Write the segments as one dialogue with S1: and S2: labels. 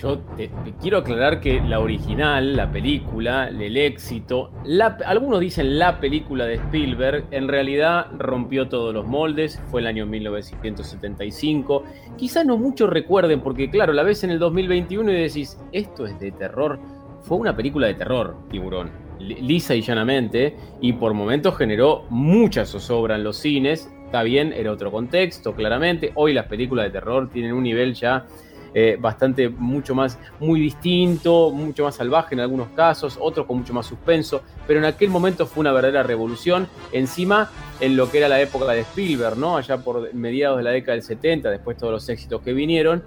S1: Yo te, quiero aclarar que la original, la película, el éxito, algunos dicen la película de Spielberg, en realidad rompió todos los moldes, fue el año 1975. Quizás no muchos recuerden, porque claro, la ves en el 2021 y decís, esto es de terror. Fue una película de terror, tiburón, lisa y llanamente, y por momentos generó mucha zozobra en los cines, Está bien, era otro contexto, claramente. Hoy las películas de terror tienen un nivel ya eh, bastante, mucho más, muy distinto, mucho más salvaje en algunos casos, otros con mucho más suspenso, pero en aquel momento fue una verdadera revolución, encima en lo que era la época de Spielberg, ¿no? Allá por mediados de la década del 70, después todos los éxitos que vinieron.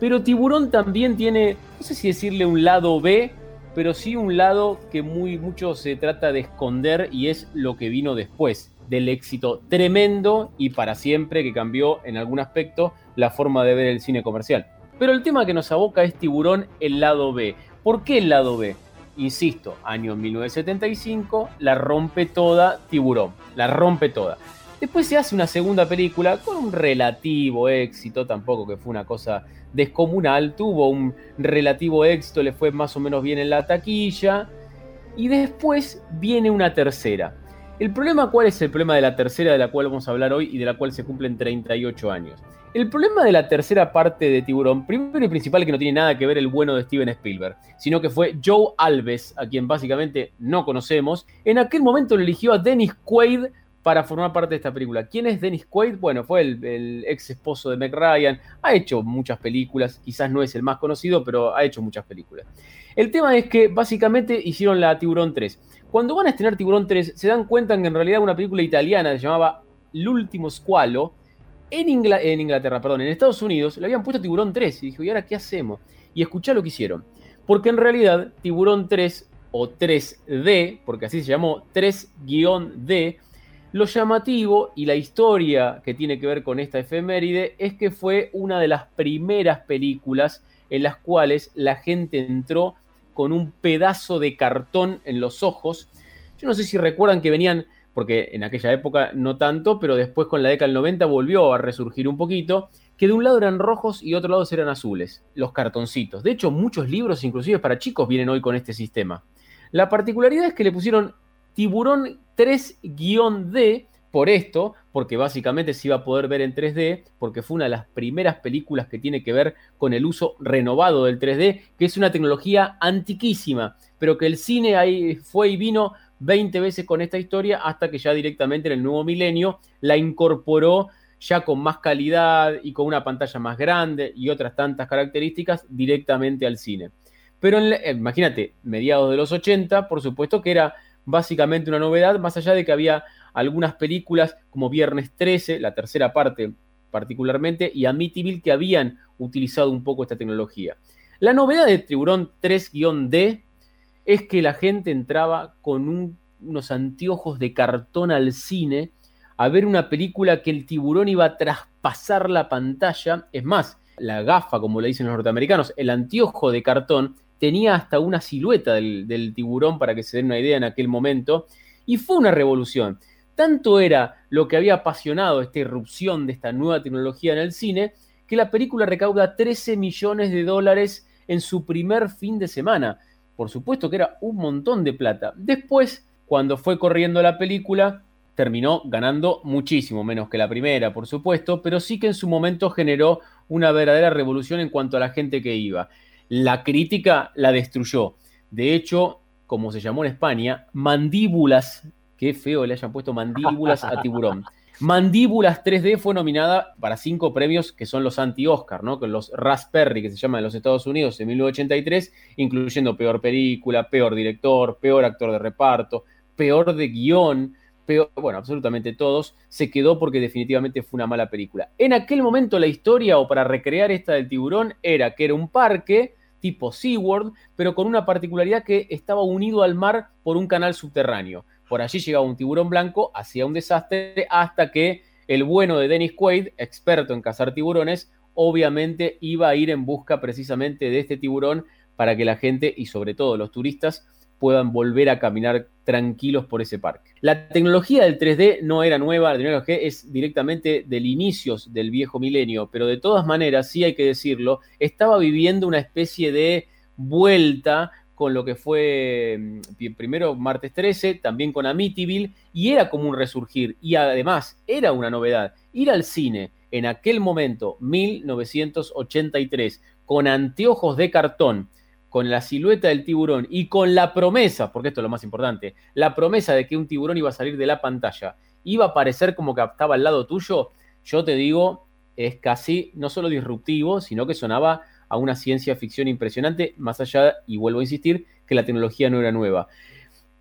S1: Pero Tiburón también tiene, no sé si decirle un lado B, pero sí un lado que muy mucho se trata de esconder y es lo que vino después del éxito tremendo y para siempre que cambió en algún aspecto la forma de ver el cine comercial. Pero el tema que nos aboca es Tiburón, el lado B. ¿Por qué el lado B? Insisto, año 1975, la rompe toda Tiburón, la rompe toda. Después se hace una segunda película con un relativo éxito, tampoco que fue una cosa descomunal, tuvo un relativo éxito, le fue más o menos bien en la taquilla. Y después viene una tercera. El problema, ¿cuál es el problema de la tercera de la cual vamos a hablar hoy y de la cual se cumplen 38 años? El problema de la tercera parte de Tiburón, primero y principal, que no tiene nada que ver el bueno de Steven Spielberg, sino que fue Joe Alves, a quien básicamente no conocemos. En aquel momento le eligió a Dennis Quaid para formar parte de esta película. ¿Quién es Dennis Quaid? Bueno, fue el, ex esposo de Meg Ryan, ha hecho muchas películas, quizás no es el más conocido, pero ha hecho muchas películas. El tema es que básicamente hicieron la Tiburón 3. Cuando van a estrenar Tiburón 3, se dan cuenta que en realidad una película italiana se llamaba L'ultimo squalo. En, en Inglaterra, perdón, en Estados Unidos le habían puesto Tiburón 3. Y dijo, ¿y ahora qué hacemos? Y escuchá lo que hicieron. Porque en realidad Tiburón 3 o 3D, porque así se llamó 3-D, lo llamativo y la historia que tiene que ver con esta efeméride es que fue una de las primeras películas en las cuales la gente entró con un pedazo de cartón en los ojos. Yo no sé si recuerdan que venían, porque en aquella época no tanto, pero después con la década del 90 volvió a resurgir un poquito, que de un lado eran rojos y otro lado eran azules, los cartoncitos. De hecho, muchos libros, inclusive para chicos, vienen hoy con este sistema. La particularidad es que le pusieron tiburón 3-D por esto, porque básicamente se iba a poder ver en 3D, porque fue una de las primeras películas que tiene que ver con el uso renovado del 3D, que es una tecnología antiquísima, pero que el cine ahí fue y vino 20 veces con esta historia hasta que ya directamente en el nuevo milenio la incorporó ya con más calidad y con una pantalla más grande y otras tantas características directamente al cine. Pero imagínate, mediados de los 80, por supuesto que era básicamente una novedad, más allá de que había algunas películas como Viernes 13, la tercera parte particularmente, y Amityville que habían utilizado un poco esta tecnología. La novedad de Tiburón 3-D es que la gente entraba con unos anteojos de cartón al cine a ver una película que el tiburón iba a traspasar la pantalla. Es más, la gafa, como le dicen los norteamericanos, el anteojo de cartón, tenía hasta una silueta del, tiburón para que se den una idea en aquel momento. Y fue una revolución. Tanto era lo que había apasionado esta irrupción de esta nueva tecnología en el cine, que la película recauda 13 millones de dólares en su primer fin de semana. Por supuesto que era un montón de plata. Después, cuando fue corriendo la película, terminó ganando muchísimo menos que la primera, por supuesto, pero sí que en su momento generó una verdadera revolución en cuanto a la gente que iba. La crítica la destruyó. De hecho, como se llamó en España, Mandíbulas Qué feo le hayan puesto mandíbulas a tiburón. Mandíbulas 3D fue nominada para cinco premios que son los anti-Oscar, ¿no? Con los Raspberry, que se llaman en los Estados Unidos en 1983, incluyendo peor película, peor director, peor actor de reparto, peor de guion, peor, bueno, absolutamente todos. Se quedó porque definitivamente fue una mala película. En aquel momento la historia, o para recrear esta del tiburón, era que era un parque tipo SeaWorld, pero con una particularidad que estaba unido al mar por un canal subterráneo. Por allí llegaba un tiburón blanco, hacía un desastre, hasta que el bueno de Dennis Quaid, experto en cazar tiburones, obviamente iba a ir en busca precisamente de este tiburón para que la gente y sobre todo los turistas puedan volver a caminar tranquilos por ese parque. La tecnología del 3D no era nueva, la tecnología es directamente del inicios del viejo milenio, pero de todas maneras, sí hay que decirlo, estaba viviendo una especie de vuelta con lo que fue mm, primero martes 13, también con Amityville, y era como un resurgir, y además era una novedad. Ir al cine en aquel momento, 1983, con anteojos de cartón, con la silueta del tiburón y con la promesa, porque esto es lo más importante, la promesa de que un tiburón iba a salir de la pantalla, iba a parecer como que estaba al lado tuyo, yo te digo, es casi no solo disruptivo, sino que sonaba a una ciencia ficción impresionante, más allá, y vuelvo a insistir, que la tecnología no era nueva.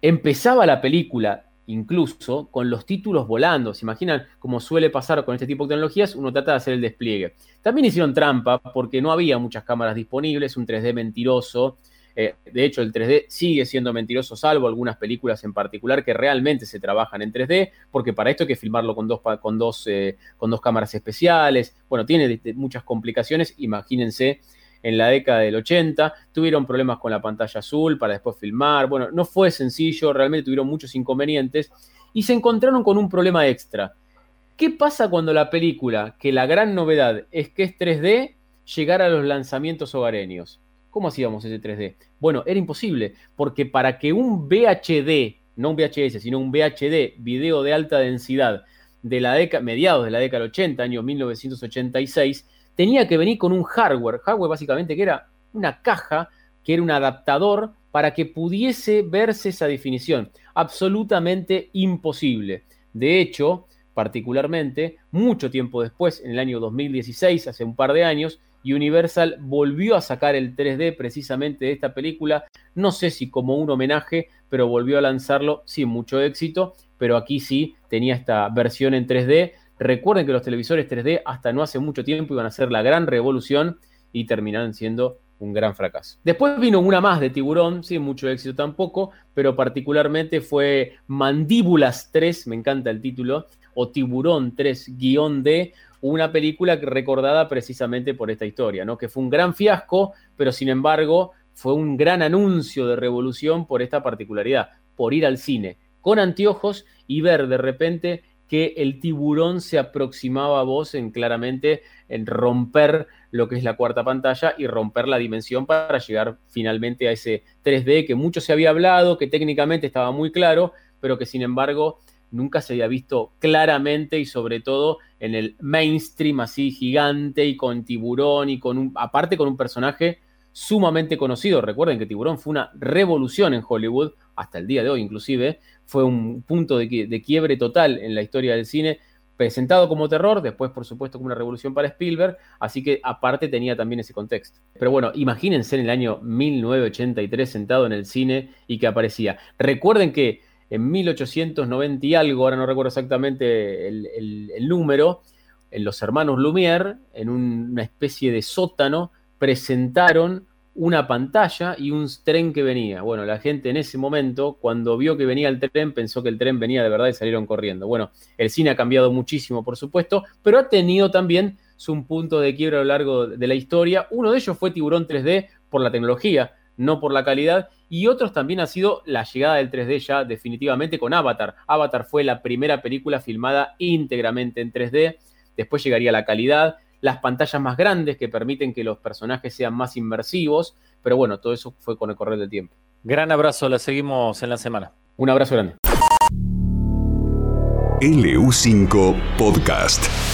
S1: Empezaba la película incluso con los títulos volando. ¿Se imaginan como suele pasar con este tipo de tecnologías? Uno trata de hacer el despliegue. También hicieron trampa porque no había muchas cámaras disponibles, un 3D mentiroso. Eh, de hecho, el 3D sigue siendo mentiroso, salvo algunas películas en particular que realmente se trabajan en 3D, porque para esto hay que filmarlo con dos, con dos, eh, con dos cámaras especiales. Bueno, tiene muchas complicaciones. Imagínense en la década del 80, tuvieron problemas con la pantalla azul para después filmar, bueno, no fue sencillo, realmente tuvieron muchos inconvenientes y se encontraron con un problema extra. ¿Qué pasa cuando la película, que la gran novedad es que es 3D, llegara a los lanzamientos hogareños? ¿Cómo hacíamos ese 3D? Bueno, era imposible, porque para que un VHD, no un VHS, sino un VHD, video de alta densidad, de la década, mediados de la década del 80, año 1986, tenía que venir con un hardware. Hardware básicamente que era una caja, que era un adaptador para que pudiese verse esa definición. Absolutamente imposible. De hecho, particularmente, mucho tiempo después, en el año 2016, hace un par de años, Universal volvió a sacar el 3D precisamente de esta película, no sé si como un homenaje, pero volvió a lanzarlo sin mucho éxito, pero aquí sí tenía esta versión en 3D, Recuerden que los televisores 3D hasta no hace mucho tiempo iban a ser la gran revolución y terminaron siendo un gran fracaso. Después vino una más de Tiburón, sin mucho éxito tampoco, pero particularmente fue Mandíbulas 3, me encanta el título, o Tiburón 3-D, una película recordada precisamente por esta historia, ¿no? que fue un gran fiasco, pero sin embargo fue un gran anuncio de revolución por esta particularidad, por ir al cine con anteojos y ver de repente que el tiburón se aproximaba a vos en claramente en romper lo que es la cuarta pantalla y romper la dimensión para llegar finalmente a ese 3D que mucho se había hablado, que técnicamente estaba muy claro, pero que sin embargo nunca se había visto claramente y sobre todo en el mainstream así gigante y con tiburón y con un, aparte con un personaje sumamente conocido. Recuerden que Tiburón fue una revolución en Hollywood, hasta el día de hoy inclusive, fue un punto de, quiebre total en la historia del cine, presentado como terror, después por supuesto como una revolución para Spielberg, así que aparte tenía también ese contexto. Pero bueno, imagínense en el año 1983 sentado en el cine y que aparecía. Recuerden que en 1890 y algo, ahora no recuerdo exactamente el, número, los hermanos Lumière, en una especie de sótano, presentaron una pantalla y un tren que venía. Bueno, la gente en ese momento, cuando vio que venía el tren, pensó que el tren venía de verdad y salieron corriendo. Bueno, el cine ha cambiado muchísimo, por supuesto, pero ha tenido también su punto de quiebra a lo largo de la historia. Uno de ellos fue Tiburón 3D por la tecnología, no por la calidad, y otros también ha sido la llegada del 3D ya definitivamente con Avatar. Avatar fue la primera película filmada íntegramente en 3D, después llegaría la calidad, las pantallas más grandes que permiten que los personajes sean más inmersivos, pero bueno, todo eso fue con el correr del tiempo.
S2: Gran abrazo, la seguimos en la semana.
S1: Un abrazo grande.
S3: LU5 Podcast.